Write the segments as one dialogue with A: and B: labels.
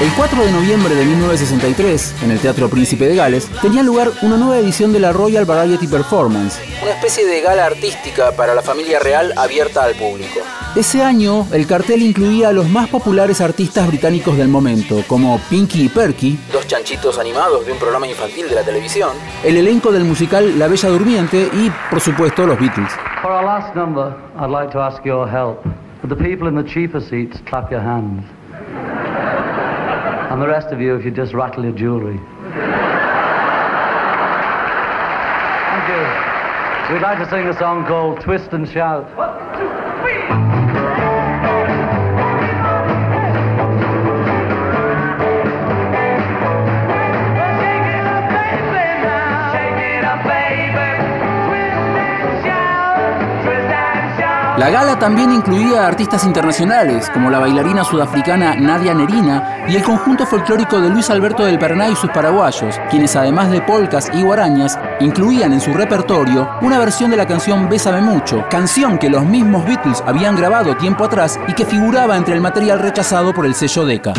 A: El 4 de noviembre de 1963, en el Teatro Príncipe de Gales, tenía lugar una nueva edición de la Royal Variety Performance, una especie de gala artística para la familia real abierta al público. Ese año, el cartel incluía a los más populares artistas británicos del momento, como Pinky y Perky, dos chanchitos animados de un programa infantil de la televisión, el elenco del musical La Bella Durmiente y, por supuesto, los Beatles.
B: For our last number, I'd like to ask your help. For the people in the cheaper seats, clap your hands. And the rest of you, if you just rattle your jewelry. Thank you. We'd like to sing a song called Twist and Shout.
A: La gala también incluía artistas internacionales, como la bailarina sudafricana Nadia Nerina y el conjunto folclórico de Luis Alberto del Paraná y sus paraguayos, quienes además de polcas y guarañas, incluían en su repertorio una versión de la canción Bésame Mucho, canción que los mismos Beatles habían grabado tiempo atrás y que figuraba entre el material rechazado por el sello Decca.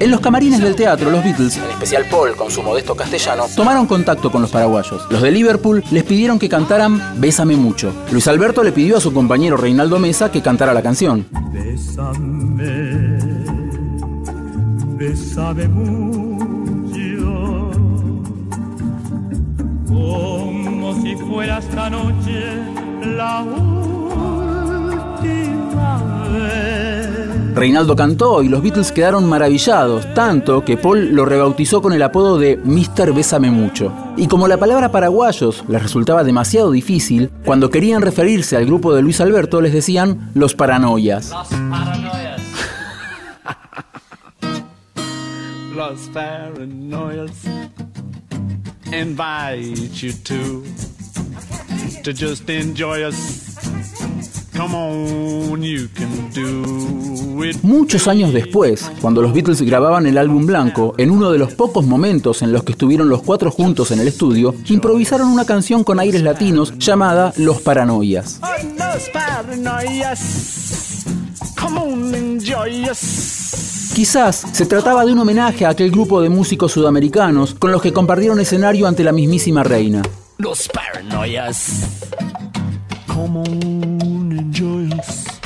A: En los camarines del teatro, los Beatles, en especial Paul con su modesto castellano, tomaron contacto con los paraguayos. Los de Liverpool les pidieron que cantaran Bésame mucho. Luis Alberto le pidió a su compañero Reinaldo Mesa que cantara la canción. Bésame, bésame mucho, como si fuera esta noche la Reinaldo cantó y los Beatles quedaron maravillados, tanto que Paul lo rebautizó con el apodo de Mr. Bésame Mucho. Y como la palabra paraguayos les resultaba demasiado difícil, cuando querían referirse al grupo de Luis Alberto les decían los paranoias. Los paranoias. invite you to, to just enjoy us. Muchos años después, cuando los Beatles grababan el álbum blanco, en uno de los pocos momentos en los que estuvieron los cuatro juntos en el estudio, improvisaron una canción con aires latinos llamada Los Paranoias. Quizás se trataba de un homenaje a aquel grupo de músicos sudamericanos con los que compartieron escenario ante la mismísima reina. Los Paranoias.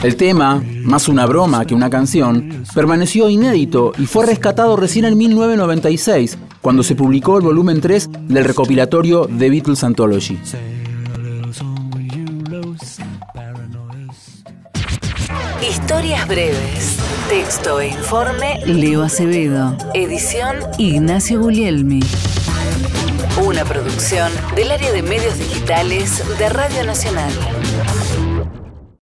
A: El tema, más una broma que una canción, permaneció inédito y fue rescatado recién en 1996, cuando se publicó el volumen 3 del recopilatorio The Beatles Anthology.
C: Historias breves. Texto e informe Leo Acevedo. Edición Ignacio Guglielmi. Una producción del área de medios digitales de Radio Nacional.